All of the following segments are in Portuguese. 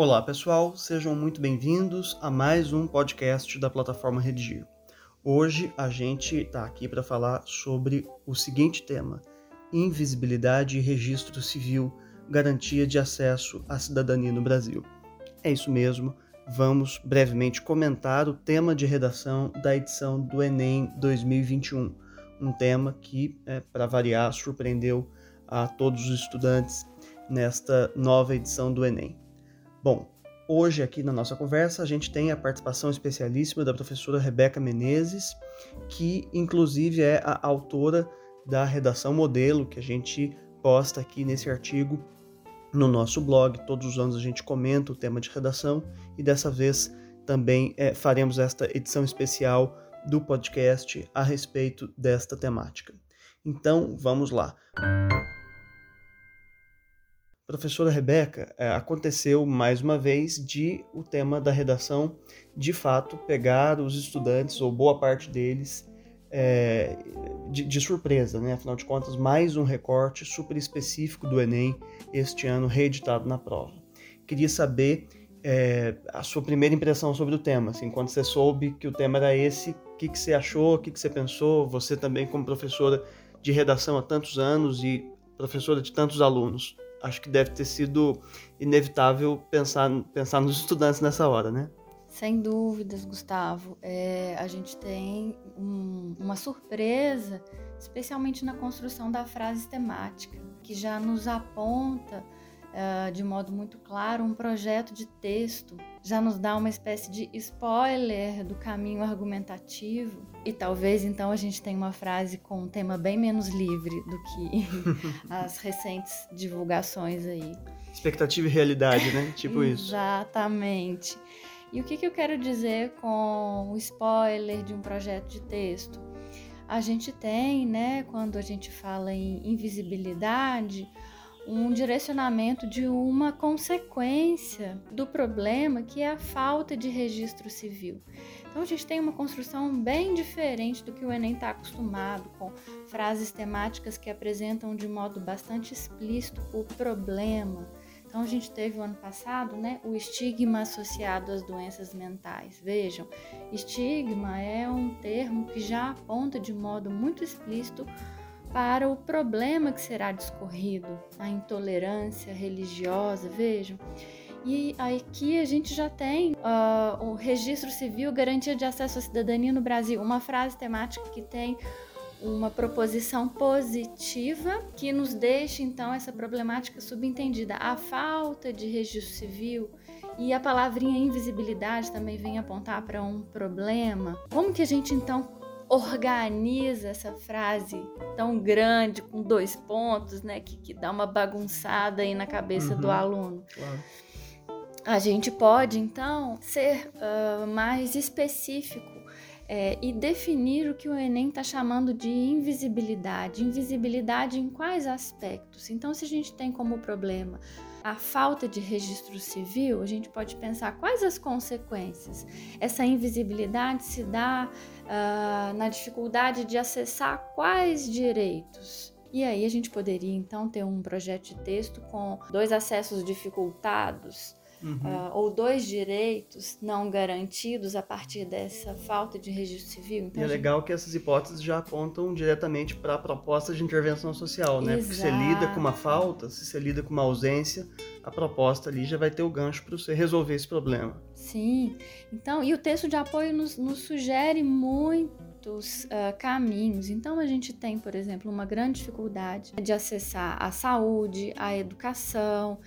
Olá, pessoal, sejam muito bem-vindos a mais um podcast da plataforma Redigir. Hoje a gente está aqui para falar sobre o seguinte tema: invisibilidade e registro civil, garantia de acesso à cidadania no Brasil. É isso mesmo, vamos brevemente comentar o tema de redação da edição do Enem 2021, um tema que, é, para variar, surpreendeu a todos os estudantes nesta nova edição do Enem. Bom, hoje aqui na nossa conversa a gente tem a participação especialíssima da professora Rebeca Menezes, que inclusive é a autora da redação modelo que a gente posta aqui nesse artigo no nosso blog. Todos os anos a gente comenta o tema de redação e dessa vez também é, faremos esta edição especial do podcast a respeito desta temática. Então vamos lá. Professora Rebeca, é, aconteceu mais uma vez de o tema da redação, de fato, pegar os estudantes, ou boa parte deles, é, de, de, surpresa, né? Afinal de contas, mais um recorte super específico do Enem este ano reeditado na prova. Queria saber é, a sua primeira impressão sobre o tema, assim, quando você soube que o tema era esse, o que, que você achou, o que, que você pensou? Você também como professora de redação há tantos anos e professora de tantos alunos, acho que deve ter sido inevitável pensar, pensar nos estudantes nessa hora, né? Sem dúvidas, Gustavo. É, a gente tem um, uma surpresa, especialmente na construção da frase temática, que já nos aponta uh, de modo muito claro um projeto de texto, já nos dá uma espécie de spoiler do caminho argumentativo. E talvez então a gente tenha uma frase com um tema bem menos livre do que as recentes divulgações aí. Expectativa e realidade, né? Tipo isso. Exatamente. E o que, que eu quero dizer com o spoiler de um projeto de texto? A gente tem, né, quando a gente fala em invisibilidade, um direcionamento de uma consequência do problema que é a falta de registro civil. Então a gente tem uma construção bem diferente do que o Enem está acostumado, com frases temáticas que apresentam de modo bastante explícito o problema. Então a gente teve o ano passado, né, o estigma associado às doenças mentais. Vejam, estigma é um termo que já aponta de modo muito explícito para o problema que será discorrido, a intolerância religiosa, vejam. E aqui a gente já tem uh, o registro civil, garantia de acesso à cidadania no Brasil, uma frase temática que tem uma proposição positiva que nos deixa então essa problemática subentendida. A falta de registro civil e a palavrinha invisibilidade também vem apontar para um problema. Como que a gente então organiza essa frase tão grande, com dois pontos, né? Que, que dá uma bagunçada aí na cabeça uhum, do aluno. Claro. A gente pode, então, ser uh, mais específico é, e definir o que o Enem está chamando de invisibilidade. Invisibilidade em quais aspectos? Então, se a gente tem como problema a falta de registro civil, a gente pode pensar quais as consequências. Essa invisibilidade se dá uh, na dificuldade de acessar quais direitos. E aí a gente poderia então ter um projeto de texto com dois acessos dificultados, uhum. uh, ou dois direitos não garantidos a partir dessa falta de registro civil. Então, e é gente... legal que essas hipóteses já apontam diretamente para a proposta de intervenção social, né? Exato. Porque você lida com uma falta, se você lida com uma ausência, a proposta ali já vai ter o gancho para você resolver esse problema. Sim, então, e o texto de apoio nos, nos sugere muitos uh, caminhos. Então, a gente tem, por exemplo, uma grande dificuldade de acessar a saúde, a educação,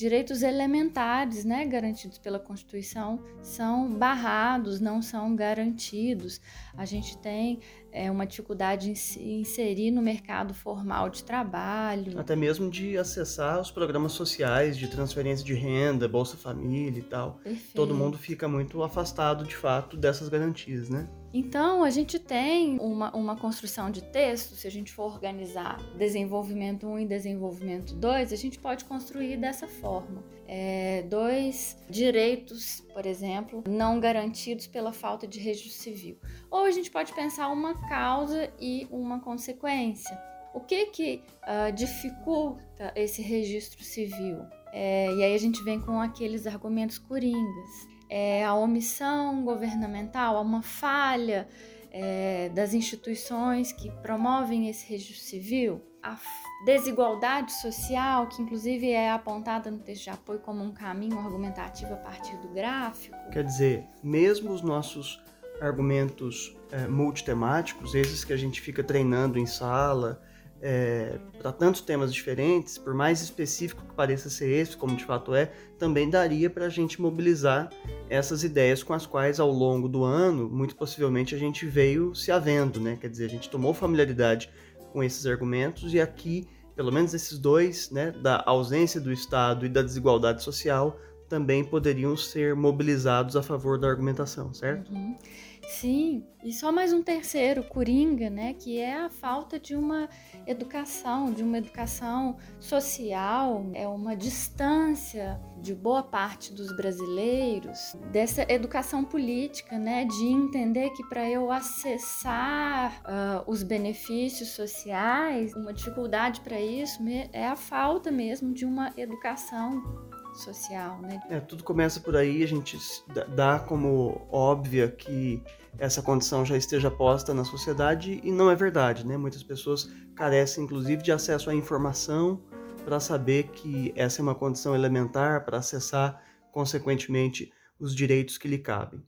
direitos elementares, né, garantidos pela Constituição, são barrados, não são garantidos. A gente tem é, uma dificuldade em se inserir no mercado formal de trabalho. Até mesmo de acessar os programas sociais de transferência de renda, Bolsa Família e tal. Perfeito. Todo mundo fica muito afastado, de fato, dessas garantias, né? Então, a gente tem uma, uma construção de texto, se a gente for organizar desenvolvimento 1 e desenvolvimento 2, a gente pode construir dessa forma. É, dois direitos, por exemplo, não garantidos pela falta de registro civil. Ou a gente pode pensar uma causa e uma consequência. O que que uh, dificulta esse registro civil? É, e aí a gente vem com aqueles argumentos coringas. É, a omissão governamental, há uma falha é, das instituições que promovem esse registro civil, a desigualdade social, que inclusive é apontada no texto de apoio como um caminho argumentativo a partir do gráfico. Quer dizer, mesmo os nossos argumentos é, multitemáticos, esses que a gente fica treinando em sala, é, para tantos temas diferentes, por mais específico que pareça ser esse, como de fato é, também daria para a gente mobilizar essas ideias com as quais, ao longo do ano, muito possivelmente a gente veio se havendo, né? Quer dizer, a gente tomou familiaridade com esses argumentos e aqui, pelo menos esses dois, né, da ausência do Estado e da desigualdade social, também poderiam ser mobilizados a favor da argumentação, certo? Uhum. Sim, e só mais um terceiro, Coringa, né, que é a falta de uma educação, de uma educação social, é uma distância de boa parte dos brasileiros dessa educação política, né, de entender que para eu acessar uh, os benefícios sociais, uma dificuldade para isso é a falta mesmo de uma educação social, né? É, tudo começa por aí, a gente dá como óbvia que essa condição já esteja posta na sociedade e não é verdade, né? Muitas pessoas carecem, inclusive, de acesso à informação para saber que essa é uma condição elementar para acessar, consequentemente, os direitos que lhe cabem.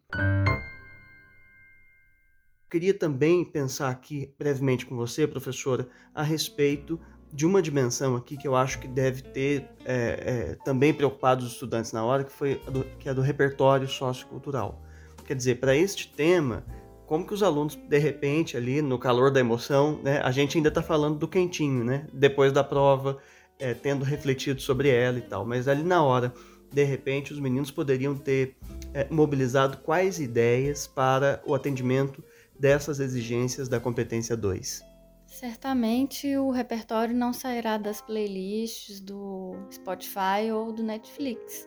Queria também pensar aqui brevemente com você, professora, a respeito de uma dimensão aqui que eu acho que deve ter é, é, também preocupado os estudantes na hora, que, foi do, que é do repertório sociocultural. Quer dizer, para este tema, como que os alunos, de repente, ali no calor da emoção, né, a gente ainda está falando do quentinho, né, depois da prova, é, tendo refletido sobre ela e tal, mas ali na hora, de repente, os meninos poderiam ter é, mobilizado quais ideias para o atendimento dessas exigências da competência 2? Certamente o repertório não sairá das playlists do Spotify ou do Netflix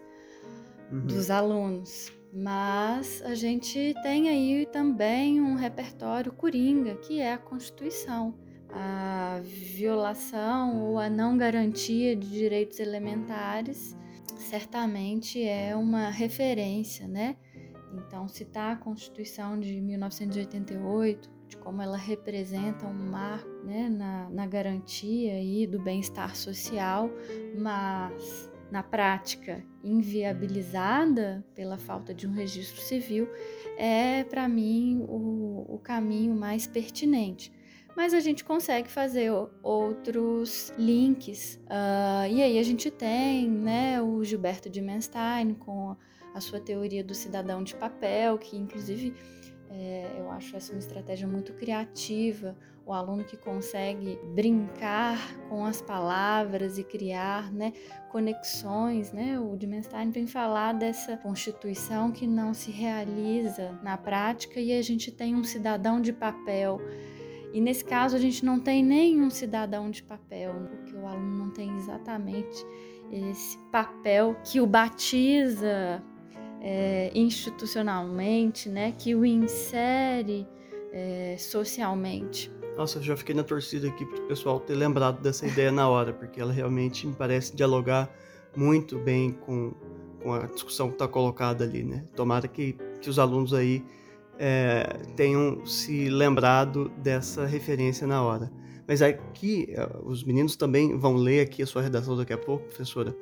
uhum. dos alunos, mas a gente tem aí também um repertório coringa, que é a Constituição. A violação ou a não garantia de direitos elementares certamente é uma referência, né? Então, citar a Constituição de 1988 de como ela representa um marco né, na, na garantia aí do bem-estar social, mas na prática inviabilizada pela falta de um registro civil, é para mim o, o caminho mais pertinente mas a gente consegue fazer outros links. Uh, e aí a gente tem né, o Gilberto de Menstein com a sua teoria do cidadão de papel, que inclusive é, eu acho essa uma estratégia muito criativa. O aluno que consegue brincar com as palavras e criar né, conexões. Né? O Dimenstein vem falar dessa constituição que não se realiza na prática e a gente tem um cidadão de papel. E nesse caso a gente não tem nenhum cidadão de papel, porque o aluno não tem exatamente esse papel que o batiza é, institucionalmente, né, que o insere é, socialmente. Nossa, eu já fiquei na torcida aqui para o pessoal ter lembrado dessa ideia na hora, porque ela realmente me parece dialogar muito bem com, com a discussão que está colocada ali, né? Tomara que, que os alunos aí é, tenham se lembrado dessa referência na hora. Mas aqui, é, os meninos também vão ler aqui a sua redação daqui a pouco, professora.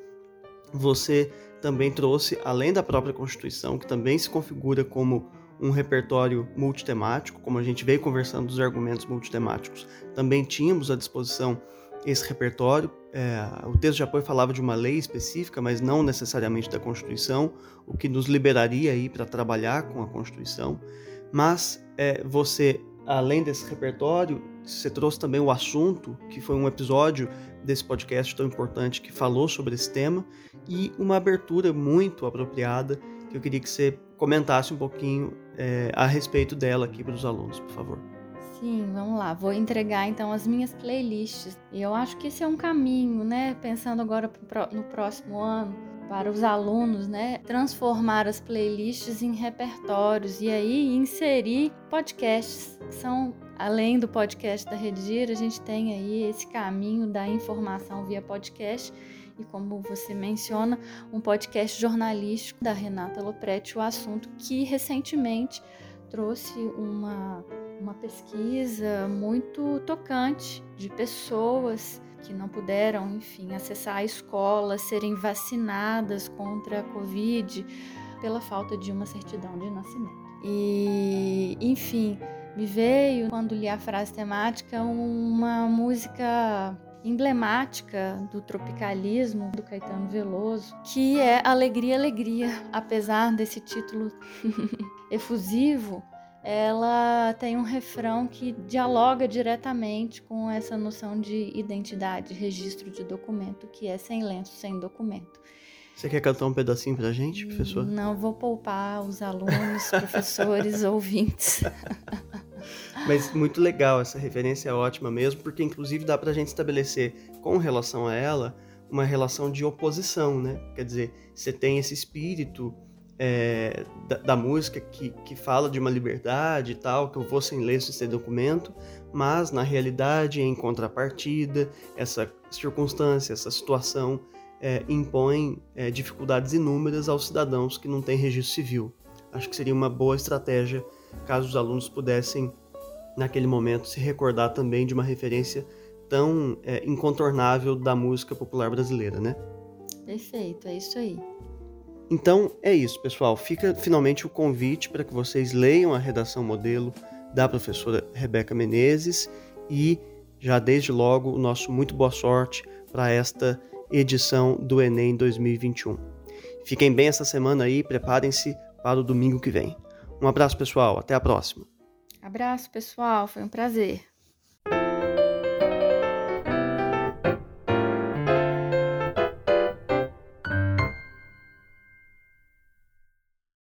Você também trouxe, além da própria Constituição, que também se configura como um repertório multitemático, como a gente veio conversando dos argumentos multitemáticos, também tínhamos à disposição esse repertório. É, o texto de apoio falava de uma lei específica, mas não necessariamente da Constituição, o que nos liberaria aí para trabalhar com a Constituição. Mas é, você, além desse repertório, você trouxe também o assunto, que foi um episódio desse podcast tão importante que falou sobre esse tema, e uma abertura muito apropriada que eu queria que você comentasse um pouquinho é, a respeito dela aqui para os alunos, por favor. Sim, vamos lá. Vou entregar então as minhas playlists. E eu acho que esse é um caminho, né? Pensando agora no próximo ano, para os alunos, né? Transformar as playlists em repertórios e aí inserir podcasts são além do podcast da Redigir, a gente tem aí esse caminho da informação via podcast e, como você menciona, um podcast jornalístico da Renata Lopretti, o assunto que recentemente trouxe uma, uma pesquisa muito tocante de pessoas que não puderam, enfim, acessar a escola, serem vacinadas contra a Covid pela falta de uma certidão de nascimento. E, enfim, me veio, quando li a frase temática, uma música emblemática do tropicalismo do Caetano Veloso, que é Alegria, Alegria. Apesar desse título efusivo, ela tem um refrão que dialoga diretamente com essa noção de identidade, registro de documento, que é sem lenço, sem documento. Você quer cantar um pedacinho pra gente, professor? Não, vou poupar os alunos, professores, ouvintes. Mas muito legal, essa referência é ótima mesmo, porque inclusive dá pra gente estabelecer com relação a ela uma relação de oposição, né? Quer dizer, você tem esse espírito é, da, da, música que, que fala de uma liberdade e tal, que eu vou sem ler sem documento, mas na realidade, em contrapartida, essa circunstância, essa situação é, impõe é, dificuldades inúmeras aos cidadãos que não têm registro civil. Acho que seria uma boa estratégia caso os alunos pudessem, naquele momento, se recordar também de uma referência tão é, incontornável da música popular brasileira, né? Perfeito, é isso aí. Então é isso, pessoal. Fica finalmente o convite para que vocês leiam a redação modelo da professora Rebeca Menezes e já desde logo o nosso muito boa sorte para esta edição do Enem 2021. Fiquem bem essa semana aí, preparem-se para o domingo que vem. Um abraço, pessoal, até a próxima. Abraço, pessoal, foi um prazer.